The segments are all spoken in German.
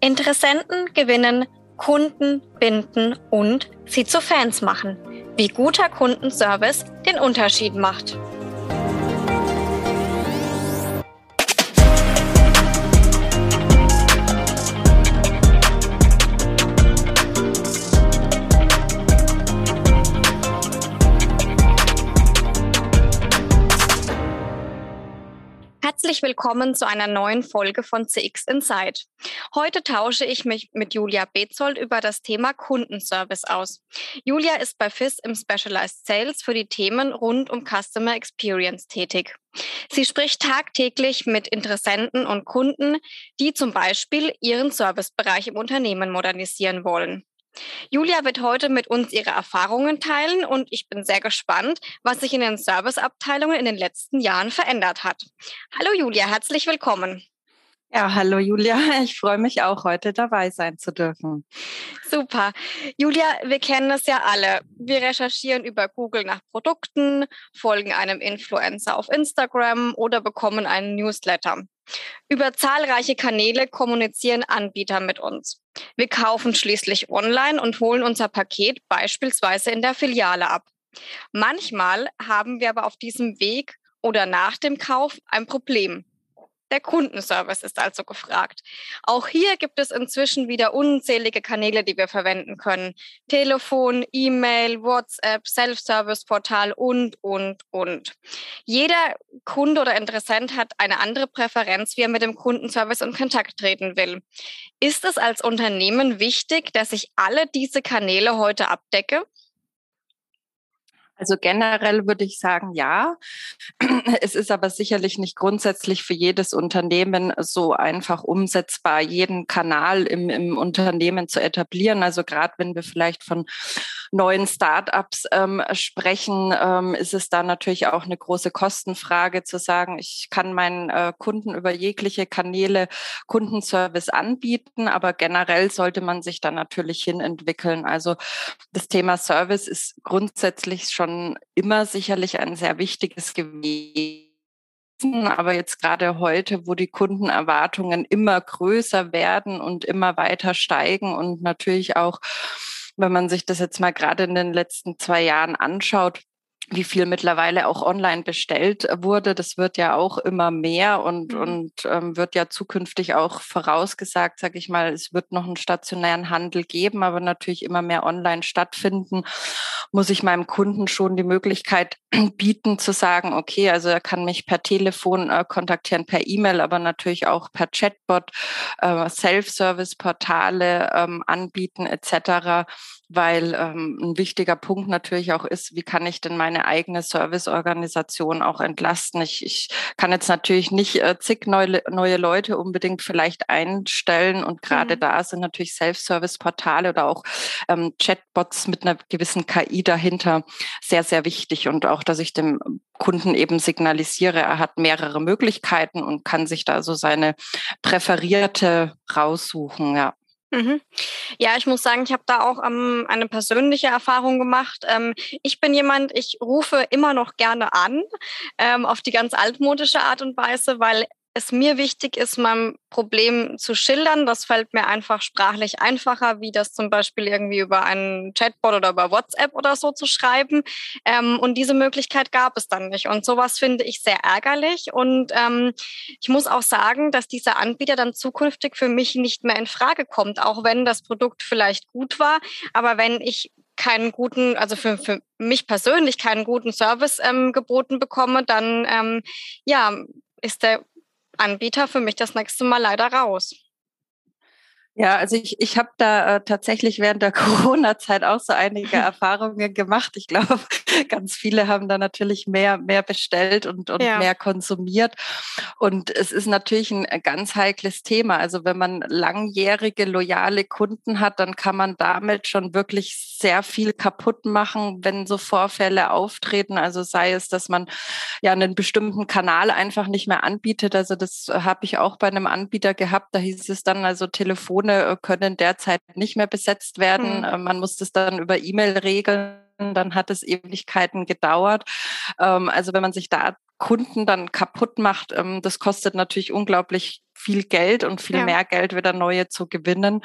Interessenten gewinnen, Kunden binden und sie zu Fans machen. Wie guter Kundenservice den Unterschied macht. Herzlich willkommen zu einer neuen Folge von CX Inside. Heute tausche ich mich mit Julia Bezold über das Thema Kundenservice aus. Julia ist bei FIS im Specialized Sales für die Themen rund um Customer Experience tätig. Sie spricht tagtäglich mit Interessenten und Kunden, die zum Beispiel ihren Servicebereich im Unternehmen modernisieren wollen. Julia wird heute mit uns ihre Erfahrungen teilen und ich bin sehr gespannt, was sich in den Serviceabteilungen in den letzten Jahren verändert hat. Hallo Julia, herzlich willkommen. Ja, hallo Julia. Ich freue mich auch, heute dabei sein zu dürfen. Super. Julia, wir kennen es ja alle. Wir recherchieren über Google nach Produkten, folgen einem Influencer auf Instagram oder bekommen einen Newsletter. Über zahlreiche Kanäle kommunizieren Anbieter mit uns. Wir kaufen schließlich online und holen unser Paket beispielsweise in der Filiale ab. Manchmal haben wir aber auf diesem Weg oder nach dem Kauf ein Problem. Der Kundenservice ist also gefragt. Auch hier gibt es inzwischen wieder unzählige Kanäle, die wir verwenden können. Telefon, E-Mail, WhatsApp, Self-Service-Portal und, und, und. Jeder Kunde oder Interessent hat eine andere Präferenz, wie er mit dem Kundenservice in Kontakt treten will. Ist es als Unternehmen wichtig, dass ich alle diese Kanäle heute abdecke? Also generell würde ich sagen, ja. Es ist aber sicherlich nicht grundsätzlich für jedes Unternehmen so einfach umsetzbar, jeden Kanal im, im Unternehmen zu etablieren. Also gerade wenn wir vielleicht von neuen Startups ähm, sprechen, ähm, ist es da natürlich auch eine große Kostenfrage zu sagen, ich kann meinen äh, Kunden über jegliche Kanäle Kundenservice anbieten, aber generell sollte man sich da natürlich hinentwickeln. Also das Thema Service ist grundsätzlich schon immer sicherlich ein sehr wichtiges gewesen aber jetzt gerade heute, wo die Kundenerwartungen immer größer werden und immer weiter steigen und natürlich auch wenn man sich das jetzt mal gerade in den letzten zwei Jahren anschaut, wie viel mittlerweile auch online bestellt wurde. Das wird ja auch immer mehr und, mhm. und ähm, wird ja zukünftig auch vorausgesagt, sage ich mal, es wird noch einen stationären Handel geben, aber natürlich immer mehr online stattfinden, muss ich meinem Kunden schon die Möglichkeit bieten zu sagen, okay, also er kann mich per Telefon äh, kontaktieren, per E-Mail, aber natürlich auch per Chatbot, äh, Self-Service-Portale ähm, anbieten etc weil ähm, ein wichtiger Punkt natürlich auch ist, wie kann ich denn meine eigene Serviceorganisation auch entlasten? Ich, ich kann jetzt natürlich nicht äh, zig neue, neue Leute unbedingt vielleicht einstellen und gerade mhm. da sind natürlich Self-Service-Portale oder auch ähm, Chatbots mit einer gewissen KI dahinter sehr, sehr wichtig und auch, dass ich dem Kunden eben signalisiere, er hat mehrere Möglichkeiten und kann sich da so seine präferierte raussuchen, ja. Mhm. Ja, ich muss sagen, ich habe da auch ähm, eine persönliche Erfahrung gemacht. Ähm, ich bin jemand, ich rufe immer noch gerne an, ähm, auf die ganz altmodische Art und Weise, weil es mir wichtig ist, mein Problem zu schildern. Das fällt mir einfach sprachlich einfacher, wie das zum Beispiel irgendwie über einen Chatbot oder über WhatsApp oder so zu schreiben. Ähm, und diese Möglichkeit gab es dann nicht. Und sowas finde ich sehr ärgerlich. Und ähm, ich muss auch sagen, dass dieser Anbieter dann zukünftig für mich nicht mehr in Frage kommt, auch wenn das Produkt vielleicht gut war. Aber wenn ich keinen guten, also für, für mich persönlich keinen guten Service ähm, geboten bekomme, dann ähm, ja, ist der Anbieter für mich das nächste Mal leider raus. Ja, also ich, ich habe da äh, tatsächlich während der Corona-Zeit auch so einige Erfahrungen gemacht. Ich glaube, ganz viele haben da natürlich mehr, mehr bestellt und, und ja. mehr konsumiert. Und es ist natürlich ein äh, ganz heikles Thema. Also wenn man langjährige, loyale Kunden hat, dann kann man damit schon wirklich sehr viel kaputt machen, wenn so Vorfälle auftreten. Also sei es, dass man ja einen bestimmten Kanal einfach nicht mehr anbietet. Also das habe ich auch bei einem Anbieter gehabt. Da hieß es dann also Telefon Telefone äh, können derzeit nicht mehr besetzt werden. Mhm. Man muss das dann über E-Mail regeln. Dann hat es Ewigkeiten gedauert. Ähm, also wenn man sich da Kunden dann kaputt macht, ähm, das kostet natürlich unglaublich viel Geld und viel ja. mehr Geld wieder neue zu gewinnen.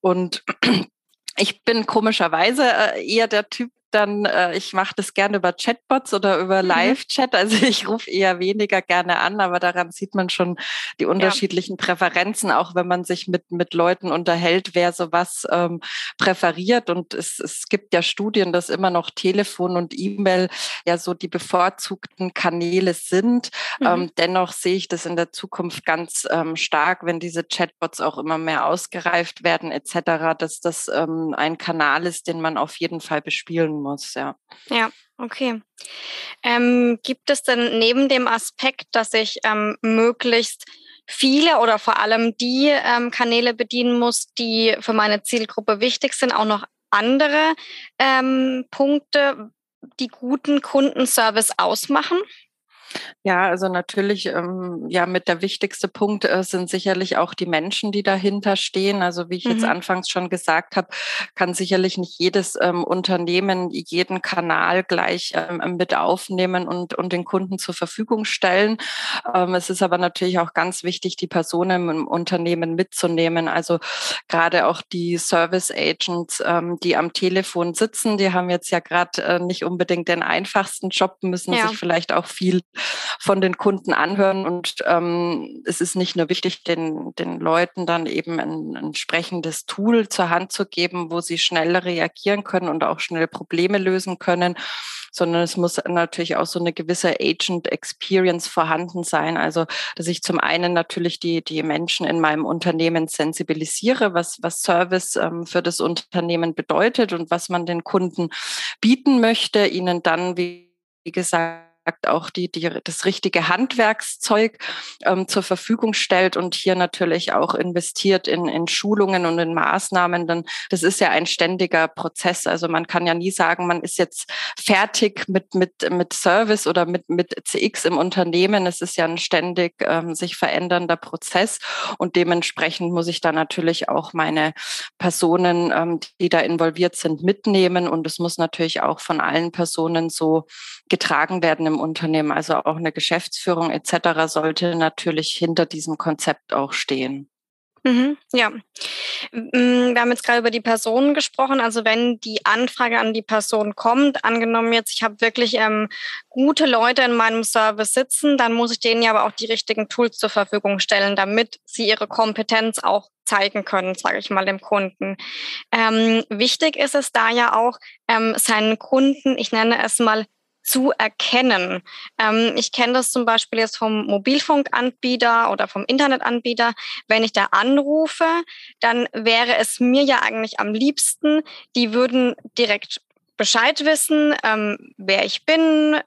Und ich bin komischerweise äh, eher der Typ, dann, äh, ich mache das gerne über Chatbots oder über mhm. Live-Chat. Also ich rufe eher weniger gerne an, aber daran sieht man schon die unterschiedlichen ja. Präferenzen, auch wenn man sich mit, mit Leuten unterhält, wer sowas ähm, präferiert. Und es, es gibt ja Studien, dass immer noch Telefon und E-Mail ja so die bevorzugten Kanäle sind. Mhm. Ähm, dennoch sehe ich das in der Zukunft ganz ähm, stark, wenn diese Chatbots auch immer mehr ausgereift werden etc., dass das ähm, ein Kanal ist, den man auf jeden Fall bespielen muss, ja. Ja, okay. Ähm, gibt es denn neben dem Aspekt, dass ich ähm, möglichst viele oder vor allem die ähm, Kanäle bedienen muss, die für meine Zielgruppe wichtig sind, auch noch andere ähm, Punkte, die guten Kundenservice ausmachen? Ja, also natürlich, ähm, ja, mit der wichtigste Punkt äh, sind sicherlich auch die Menschen, die dahinter stehen. Also wie ich mhm. jetzt anfangs schon gesagt habe, kann sicherlich nicht jedes ähm, Unternehmen jeden Kanal gleich ähm, mit aufnehmen und, und den Kunden zur Verfügung stellen. Ähm, es ist aber natürlich auch ganz wichtig, die Personen im Unternehmen mitzunehmen. Also gerade auch die Service Agents, ähm, die am Telefon sitzen, die haben jetzt ja gerade äh, nicht unbedingt den einfachsten Job, müssen ja. sich vielleicht auch viel von den Kunden anhören. Und ähm, es ist nicht nur wichtig, den, den Leuten dann eben ein, entsprechendes Tool zur Hand zu geben, wo sie schnell reagieren können und auch schnell Probleme lösen können, sondern es muss natürlich auch so eine gewisse Agent Experience vorhanden sein. Also, dass ich zum einen natürlich die, die Menschen in meinem Unternehmen sensibilisiere, was, was Service ähm, für das Unternehmen bedeutet und was man den Kunden bieten möchte, ihnen dann, wie, wie gesagt, auch die, die, das richtige Handwerkszeug ähm, zur Verfügung stellt und hier natürlich auch investiert in, in Schulungen und in Maßnahmen, dann das ist ja ein ständiger Prozess. Also man kann ja nie sagen, man ist jetzt fertig mit, mit, mit Service oder mit, mit CX im Unternehmen. Es ist ja ein ständig ähm, sich verändernder Prozess und dementsprechend muss ich da natürlich auch meine Personen, ähm, die da involviert sind, mitnehmen und es muss natürlich auch von allen Personen so getragen werden im Unternehmen. Also auch eine Geschäftsführung etc. sollte natürlich hinter diesem Konzept auch stehen. Mhm, ja, mm, wir haben jetzt gerade über die Personen gesprochen. Also wenn die Anfrage an die Person kommt, angenommen jetzt, ich habe wirklich ähm, gute Leute in meinem Service sitzen, dann muss ich denen ja aber auch die richtigen Tools zur Verfügung stellen, damit sie ihre Kompetenz auch zeigen können, sage ich mal, dem Kunden. Ähm, wichtig ist es da ja auch, ähm, seinen Kunden, ich nenne es mal zu erkennen. Ähm, ich kenne das zum Beispiel jetzt vom Mobilfunkanbieter oder vom Internetanbieter. Wenn ich da anrufe, dann wäre es mir ja eigentlich am liebsten, die würden direkt Bescheid wissen, ähm, wer ich bin,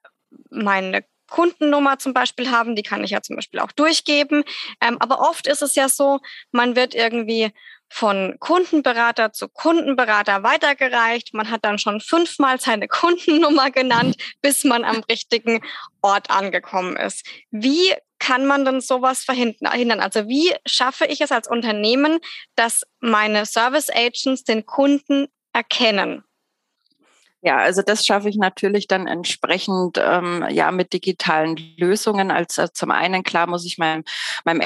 meine Kundennummer zum Beispiel haben, die kann ich ja zum Beispiel auch durchgeben. Ähm, aber oft ist es ja so, man wird irgendwie von Kundenberater zu Kundenberater weitergereicht. Man hat dann schon fünfmal seine Kundennummer genannt, bis man am richtigen Ort angekommen ist. Wie kann man denn sowas verhindern? Also wie schaffe ich es als Unternehmen, dass meine Service Agents den Kunden erkennen? Ja, also das schaffe ich natürlich dann entsprechend ähm, ja mit digitalen Lösungen. Als äh, zum einen klar muss ich meinem meinem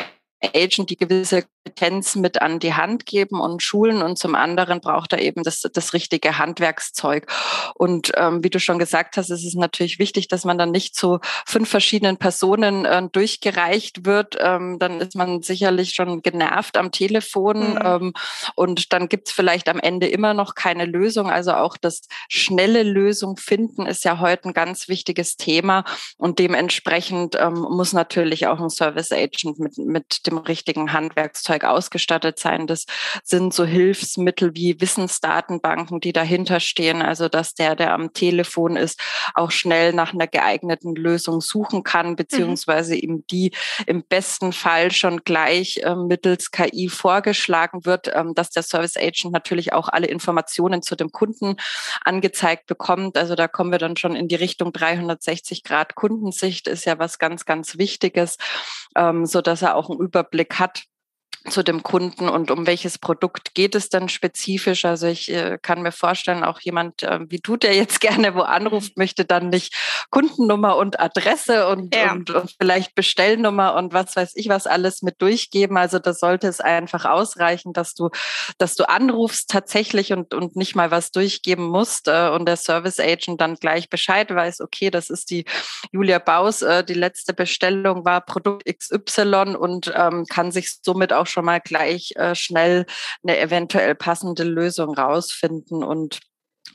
Agent die gewisse Kompetenz mit an die Hand geben und schulen und zum anderen braucht er eben das, das richtige Handwerkszeug. Und ähm, wie du schon gesagt hast, ist es natürlich wichtig, dass man dann nicht zu fünf verschiedenen Personen äh, durchgereicht wird. Ähm, dann ist man sicherlich schon genervt am Telefon mhm. ähm, und dann gibt es vielleicht am Ende immer noch keine Lösung. Also auch das schnelle Lösung finden ist ja heute ein ganz wichtiges Thema und dementsprechend ähm, muss natürlich auch ein Service Agent mit, mit dem richtigen Handwerkszeug ausgestattet sein. Das sind so Hilfsmittel wie Wissensdatenbanken, die dahinter stehen. Also, dass der, der am Telefon ist, auch schnell nach einer geeigneten Lösung suchen kann, mhm. beziehungsweise mhm. ihm die im besten Fall schon gleich äh, mittels KI vorgeschlagen wird, ähm, dass der Service Agent natürlich auch alle Informationen zu dem Kunden angezeigt bekommt. Also da kommen wir dann schon in die Richtung 360 Grad Kundensicht ist ja was ganz, ganz Wichtiges, ähm, so dass er auch einen Überblick hat, zu dem Kunden und um welches Produkt geht es dann spezifisch. Also ich äh, kann mir vorstellen, auch jemand äh, wie du, der jetzt gerne wo anruft, möchte dann nicht Kundennummer und Adresse und, ja. und, und, vielleicht Bestellnummer und was weiß ich was alles mit durchgeben. Also da sollte es einfach ausreichen, dass du, dass du anrufst tatsächlich und, und nicht mal was durchgeben musst äh, und der Service Agent dann gleich Bescheid weiß, okay, das ist die Julia Baus, äh, die letzte Bestellung war Produkt XY und ähm, kann sich somit auch schon mal gleich äh, schnell eine eventuell passende Lösung rausfinden und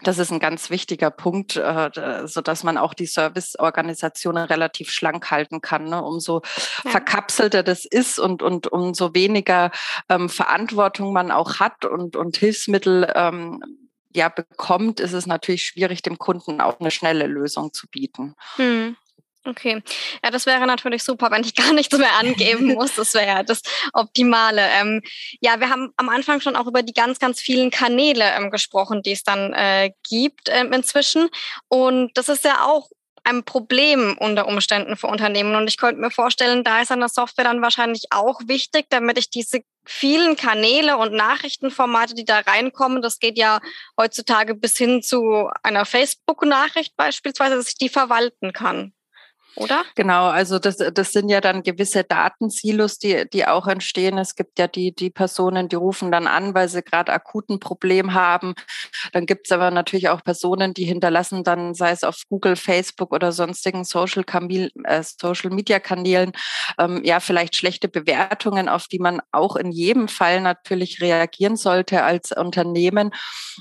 das ist ein ganz wichtiger Punkt, äh, so dass man auch die Serviceorganisationen relativ schlank halten kann. Ne? Umso ja. verkapselter das ist und, und umso weniger ähm, Verantwortung man auch hat und, und Hilfsmittel ähm, ja bekommt, ist es natürlich schwierig, dem Kunden auch eine schnelle Lösung zu bieten. Hm. Okay, ja, das wäre natürlich super, wenn ich gar nichts mehr angeben muss. Das wäre ja das Optimale. Ähm, ja, wir haben am Anfang schon auch über die ganz, ganz vielen Kanäle ähm, gesprochen, die es dann äh, gibt ähm, inzwischen. Und das ist ja auch ein Problem unter Umständen für Unternehmen. Und ich könnte mir vorstellen, da ist eine Software dann wahrscheinlich auch wichtig, damit ich diese vielen Kanäle und Nachrichtenformate, die da reinkommen, das geht ja heutzutage bis hin zu einer Facebook-Nachricht beispielsweise, dass ich die verwalten kann oder? Genau, also das, das sind ja dann gewisse Datensilos, die, die auch entstehen. Es gibt ja die, die Personen, die rufen dann an, weil sie gerade akuten Problem haben. Dann gibt es aber natürlich auch Personen, die hinterlassen dann, sei es auf Google, Facebook oder sonstigen Social, äh, Social Media Kanälen, ähm, ja, vielleicht schlechte Bewertungen, auf die man auch in jedem Fall natürlich reagieren sollte als Unternehmen.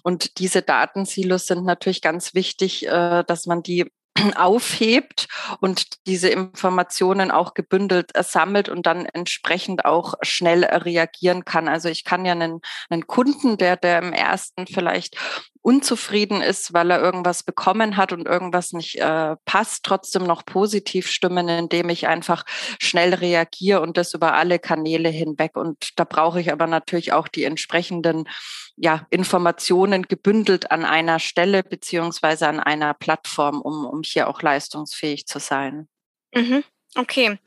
Und diese Datensilos sind natürlich ganz wichtig, äh, dass man die aufhebt und diese Informationen auch gebündelt sammelt und dann entsprechend auch schnell reagieren kann. Also ich kann ja einen, einen Kunden, der, der im ersten vielleicht unzufrieden ist, weil er irgendwas bekommen hat und irgendwas nicht äh, passt, trotzdem noch positiv stimmen, indem ich einfach schnell reagiere und das über alle Kanäle hinweg. Und da brauche ich aber natürlich auch die entsprechenden ja, Informationen gebündelt an einer Stelle beziehungsweise an einer Plattform, um, um hier auch leistungsfähig zu sein. Mhm. Okay.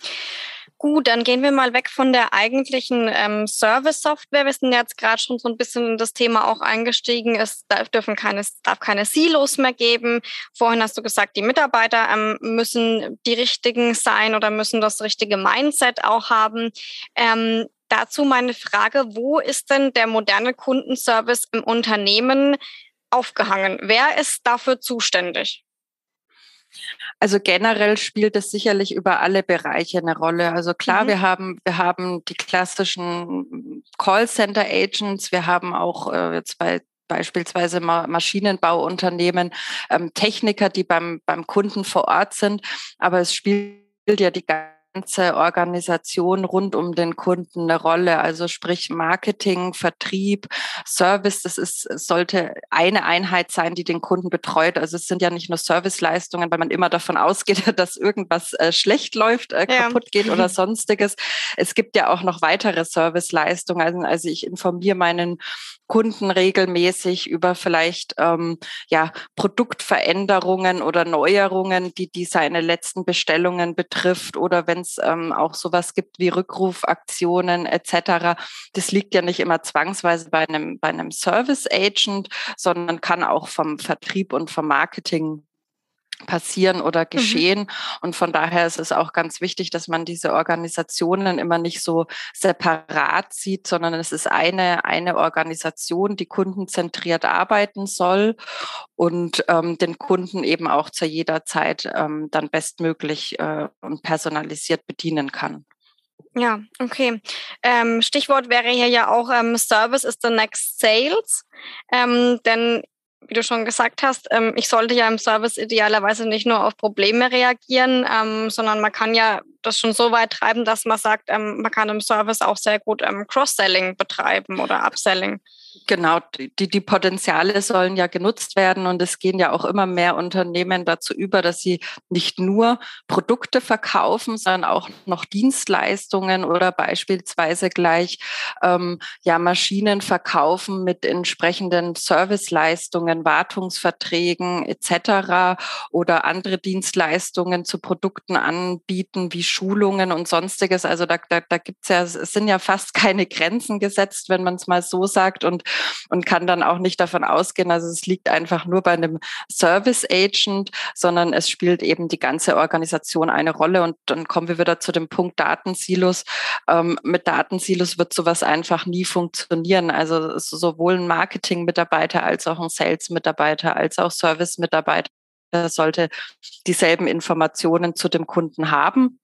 Gut, dann gehen wir mal weg von der eigentlichen ähm, Service-Software. Wir sind jetzt gerade schon so ein bisschen in das Thema auch eingestiegen. Es darf, dürfen keine, darf keine Silos mehr geben. Vorhin hast du gesagt, die Mitarbeiter ähm, müssen die richtigen sein oder müssen das richtige Mindset auch haben. Ähm, dazu meine Frage, wo ist denn der moderne Kundenservice im Unternehmen aufgehangen? Wer ist dafür zuständig? Also generell spielt es sicherlich über alle Bereiche eine Rolle. Also klar, mhm. wir haben, wir haben die klassischen Callcenter Agents, wir haben auch äh, jetzt bei beispielsweise Maschinenbauunternehmen, ähm, Techniker, die beim, beim Kunden vor Ort sind. Aber es spielt ja die ganze Organisation rund um den Kunden eine Rolle. Also sprich Marketing, Vertrieb, Service, das ist, sollte eine Einheit sein, die den Kunden betreut. Also es sind ja nicht nur Serviceleistungen, weil man immer davon ausgeht, dass irgendwas äh, schlecht läuft, äh, ja. kaputt geht oder sonstiges. Es gibt ja auch noch weitere Serviceleistungen. Also, also ich informiere meinen Kunden regelmäßig über vielleicht ähm, ja Produktveränderungen oder Neuerungen, die die seine letzten Bestellungen betrifft oder wenn es ähm, auch sowas gibt wie Rückrufaktionen etc. Das liegt ja nicht immer zwangsweise bei einem, bei einem Service Agent, sondern kann auch vom Vertrieb und vom Marketing passieren oder mhm. geschehen. Mhm. Und von daher ist es auch ganz wichtig, dass man diese Organisationen immer nicht so separat sieht, sondern es ist eine, eine Organisation, die kundenzentriert arbeiten soll und ähm, den Kunden eben auch zu jeder Zeit ähm, dann bestmöglich äh, und personalisiert bedienen kann. Ja, okay. Ähm, Stichwort wäre hier ja auch ähm, Service is the next sales. Ähm, denn wie du schon gesagt hast, ähm, ich sollte ja im Service idealerweise nicht nur auf Probleme reagieren, ähm, sondern man kann ja das schon so weit treiben, dass man sagt, ähm, man kann im Service auch sehr gut Cross-Selling betreiben oder Upselling. Genau, die, die Potenziale sollen ja genutzt werden und es gehen ja auch immer mehr Unternehmen dazu über, dass sie nicht nur Produkte verkaufen, sondern auch noch Dienstleistungen oder beispielsweise gleich ähm, ja Maschinen verkaufen mit entsprechenden Serviceleistungen Wartungsverträgen etc. oder andere Dienstleistungen zu Produkten anbieten, wie Schulungen und sonstiges. Also da, da, da gibt es ja, es sind ja fast keine Grenzen gesetzt, wenn man es mal so sagt und, und kann dann auch nicht davon ausgehen, also es liegt einfach nur bei einem Service Agent, sondern es spielt eben die ganze Organisation eine Rolle. Und dann kommen wir wieder zu dem Punkt Datensilos. Ähm, mit Datensilos wird sowas einfach nie funktionieren. Also sowohl ein Marketing-Mitarbeiter als auch ein Sales-Mitarbeiter als auch Service-Mitarbeiter sollte dieselben Informationen zu dem Kunden haben.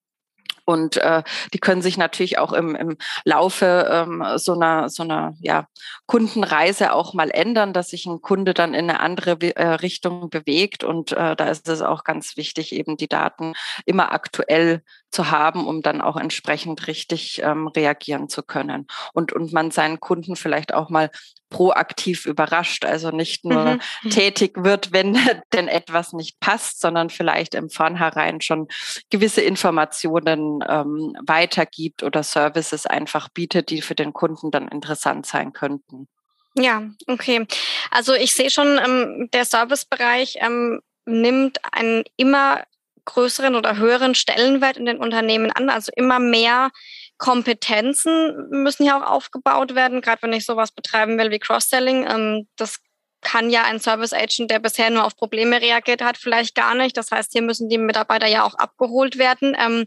Und äh, die können sich natürlich auch im, im Laufe ähm, so einer, so einer ja, Kundenreise auch mal ändern, dass sich ein Kunde dann in eine andere äh, Richtung bewegt. Und äh, da ist es auch ganz wichtig, eben die Daten immer aktuell zu haben, um dann auch entsprechend richtig ähm, reagieren zu können. Und, und man seinen Kunden vielleicht auch mal proaktiv überrascht, also nicht nur mhm. tätig wird, wenn denn etwas nicht passt, sondern vielleicht im Vornherein schon gewisse Informationen ähm, weitergibt oder Services einfach bietet, die für den Kunden dann interessant sein könnten. Ja, okay. Also ich sehe schon, ähm, der Servicebereich ähm, nimmt einen immer größeren oder höheren Stellenwert in den Unternehmen an. Also immer mehr Kompetenzen müssen ja auch aufgebaut werden, gerade wenn ich sowas betreiben will wie Cross-Selling. Ähm, das kann ja ein Service Agent, der bisher nur auf Probleme reagiert hat, vielleicht gar nicht. Das heißt, hier müssen die Mitarbeiter ja auch abgeholt werden. Ähm,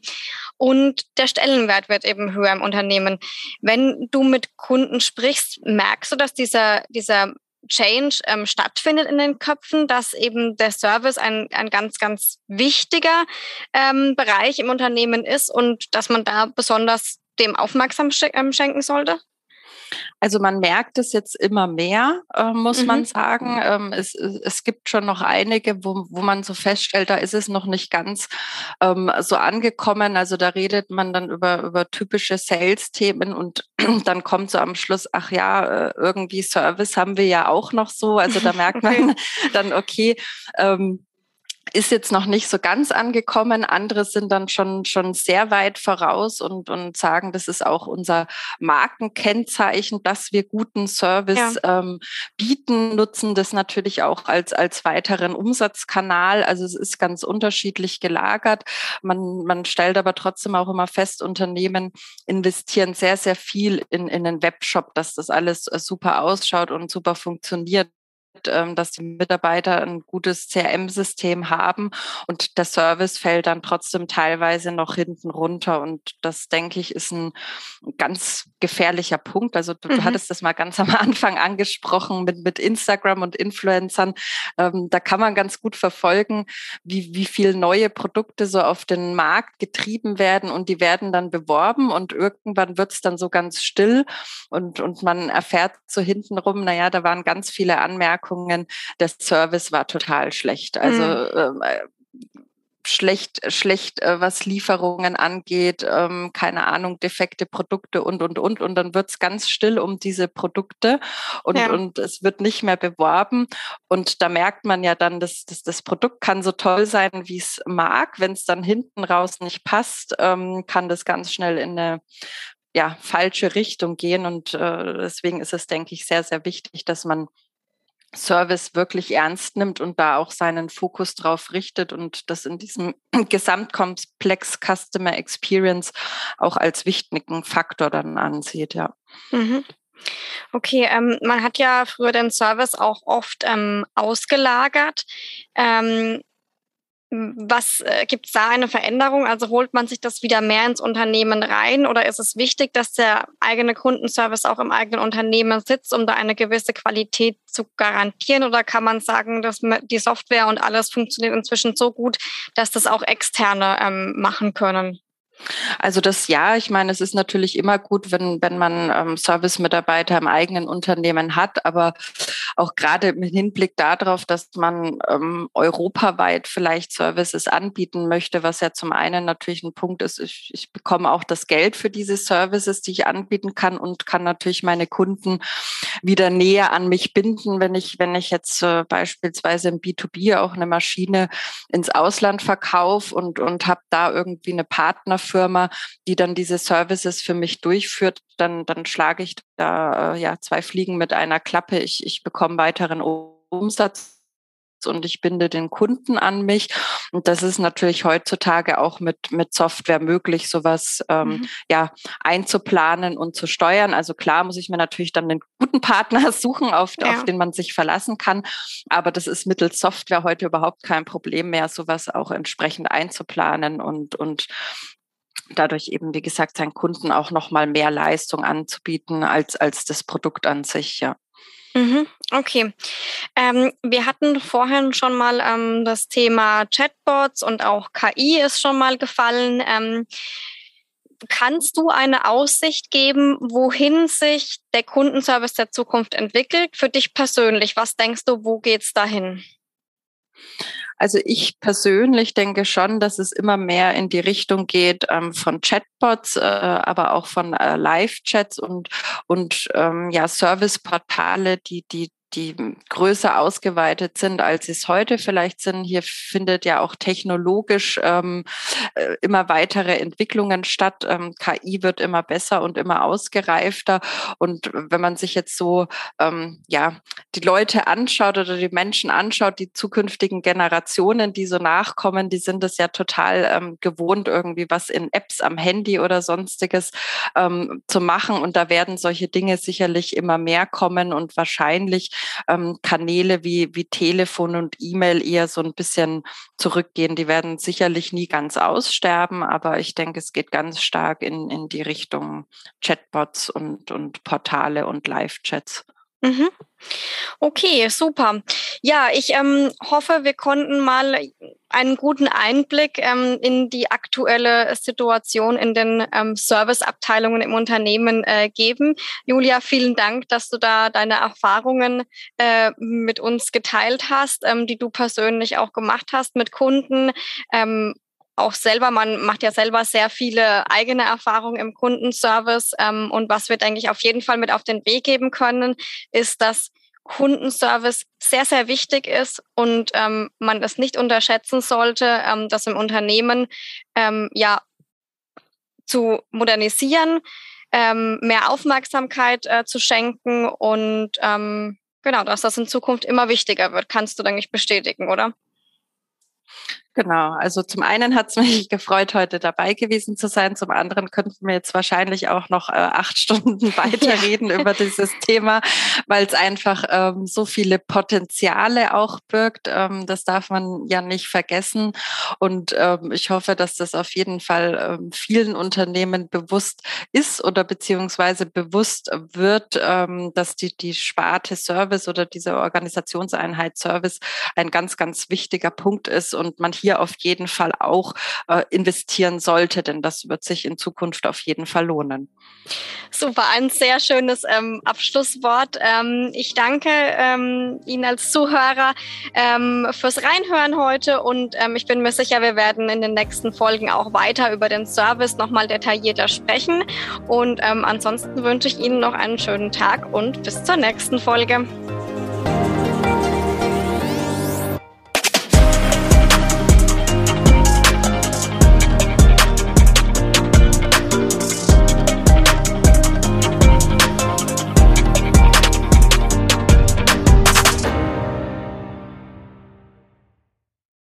und der Stellenwert wird eben höher im Unternehmen. Wenn du mit Kunden sprichst, merkst du, dass dieser, dieser Change ähm, stattfindet in den Köpfen, dass eben der Service ein, ein ganz, ganz wichtiger ähm, Bereich im Unternehmen ist und dass man da besonders dem aufmerksam ähm, schenken sollte? Also man merkt es jetzt immer mehr, äh, muss mhm. man sagen. Ähm, es, es gibt schon noch einige, wo, wo man so feststellt, da ist es noch nicht ganz ähm, so angekommen. Also da redet man dann über, über typische Sales-Themen und dann kommt so am Schluss, ach ja, äh, irgendwie Service haben wir ja auch noch so. Also da merkt man dann, okay, ähm, ist jetzt noch nicht so ganz angekommen. Andere sind dann schon, schon sehr weit voraus und, und sagen, das ist auch unser Markenkennzeichen, dass wir guten Service ja. ähm, bieten, nutzen das natürlich auch als, als weiteren Umsatzkanal. Also es ist ganz unterschiedlich gelagert. Man, man stellt aber trotzdem auch immer fest, Unternehmen investieren sehr, sehr viel in, in den Webshop, dass das alles super ausschaut und super funktioniert. Ähm, dass die Mitarbeiter ein gutes CRM-System haben und der Service fällt dann trotzdem teilweise noch hinten runter. Und das, denke ich, ist ein ganz gefährlicher Punkt. Also du, mhm. hattest das mal ganz am Anfang angesprochen mit, mit Instagram und Influencern. Ähm, da kann man ganz gut verfolgen, wie, wie viel neue Produkte so auf den Markt getrieben werden und die werden dann beworben und irgendwann wird es dann so ganz still und, und man erfährt so hintenrum, naja, da waren ganz viele Anmerkungen Anmerkungen, der Service war total schlecht. Also mhm. äh, schlecht, schlecht, äh, was Lieferungen angeht, ähm, keine Ahnung, defekte Produkte und, und, und. Und dann wird es ganz still um diese Produkte und, ja. und es wird nicht mehr beworben. Und da merkt man ja dann, dass, dass das Produkt kann so toll sein, wie es mag. Wenn es dann hinten raus nicht passt, ähm, kann das ganz schnell in eine ja, falsche Richtung gehen. Und äh, deswegen ist es, denke ich, sehr, sehr wichtig, dass man Service wirklich ernst nimmt und da auch seinen Fokus drauf richtet und das in diesem Gesamtkomplex Customer Experience auch als wichtigen Faktor dann ansieht, ja. Mhm. Okay, ähm, man hat ja früher den Service auch oft ähm, ausgelagert. Ähm, was äh, gibt es da eine Veränderung? Also holt man sich das wieder mehr ins Unternehmen rein oder ist es wichtig, dass der eigene Kundenservice auch im eigenen Unternehmen sitzt, um da eine gewisse Qualität zu garantieren? Oder kann man sagen, dass die Software und alles funktioniert inzwischen so gut, dass das auch externe ähm, machen können? Also das ja, ich meine, es ist natürlich immer gut, wenn, wenn man ähm, Service-Mitarbeiter im eigenen Unternehmen hat, aber auch gerade im Hinblick darauf, dass man ähm, europaweit vielleicht Services anbieten möchte, was ja zum einen natürlich ein Punkt ist, ich, ich bekomme auch das Geld für diese Services, die ich anbieten kann und kann natürlich meine Kunden wieder näher an mich binden, wenn ich, wenn ich jetzt äh, beispielsweise im B2B auch eine Maschine ins Ausland verkaufe und, und habe da irgendwie eine Partnerfirma, die dann diese Services für mich durchführt, dann, dann schlage ich da äh, ja zwei Fliegen mit einer Klappe. Ich, ich bekomme weiteren Umsatz und ich binde den Kunden an mich. Und das ist natürlich heutzutage auch mit, mit Software möglich, sowas ähm, mhm. ja einzuplanen und zu steuern. Also klar muss ich mir natürlich dann einen guten Partner suchen, auf, ja. auf den man sich verlassen kann. Aber das ist mittels Software heute überhaupt kein Problem mehr, sowas auch entsprechend einzuplanen und, und dadurch eben, wie gesagt, seinen Kunden auch nochmal mehr Leistung anzubieten als, als das Produkt an sich, ja. Mhm, okay. Ähm, wir hatten vorhin schon mal ähm, das Thema Chatbots und auch KI ist schon mal gefallen. Ähm, kannst du eine Aussicht geben, wohin sich der Kundenservice der Zukunft entwickelt? Für dich persönlich, was denkst du, wo geht's dahin? Also ich persönlich denke schon, dass es immer mehr in die Richtung geht ähm, von Chatbots, äh, aber auch von äh, Live-Chats und, und ähm, ja, Serviceportale, die, die die größer ausgeweitet sind, als sie es heute vielleicht sind. Hier findet ja auch technologisch ähm, äh, immer weitere Entwicklungen statt. Ähm, KI wird immer besser und immer ausgereifter. Und wenn man sich jetzt so ähm, ja die Leute anschaut oder die Menschen anschaut, die zukünftigen Generationen, die so nachkommen, die sind es ja total ähm, gewohnt, irgendwie was in Apps am Handy oder sonstiges ähm, zu machen. Und da werden solche Dinge sicherlich immer mehr kommen und wahrscheinlich ähm, Kanäle wie, wie Telefon und E-Mail eher so ein bisschen zurückgehen. Die werden sicherlich nie ganz aussterben, aber ich denke, es geht ganz stark in, in die Richtung Chatbots und, und Portale und Live-Chats. Mhm. Okay, super. Ja, ich ähm, hoffe, wir konnten mal einen guten Einblick ähm, in die aktuelle Situation in den ähm, Serviceabteilungen im Unternehmen äh, geben. Julia, vielen Dank, dass du da deine Erfahrungen äh, mit uns geteilt hast, ähm, die du persönlich auch gemacht hast mit Kunden. Ähm, auch selber, man macht ja selber sehr viele eigene Erfahrungen im Kundenservice. Ähm, und was wir, denke ich, auf jeden Fall mit auf den Weg geben können, ist, dass Kundenservice sehr, sehr wichtig ist und ähm, man es nicht unterschätzen sollte, ähm, das im Unternehmen ähm, ja zu modernisieren, ähm, mehr Aufmerksamkeit äh, zu schenken und ähm, genau, dass das in Zukunft immer wichtiger wird. Kannst du, denke ich, bestätigen, oder? Genau, also zum einen hat es mich gefreut, heute dabei gewesen zu sein. Zum anderen könnten wir jetzt wahrscheinlich auch noch äh, acht Stunden weiterreden ja. über dieses Thema, weil es einfach ähm, so viele Potenziale auch birgt. Ähm, das darf man ja nicht vergessen. Und ähm, ich hoffe, dass das auf jeden Fall ähm, vielen Unternehmen bewusst ist oder beziehungsweise bewusst wird, ähm, dass die, die Sparte Service oder diese Organisationseinheit Service ein ganz, ganz wichtiger Punkt ist und man hier auf jeden Fall auch äh, investieren sollte, denn das wird sich in Zukunft auf jeden Fall lohnen. Super, ein sehr schönes ähm, Abschlusswort. Ähm, ich danke ähm, Ihnen als Zuhörer ähm, fürs Reinhören heute und ähm, ich bin mir sicher, wir werden in den nächsten Folgen auch weiter über den Service nochmal detaillierter sprechen. Und ähm, ansonsten wünsche ich Ihnen noch einen schönen Tag und bis zur nächsten Folge.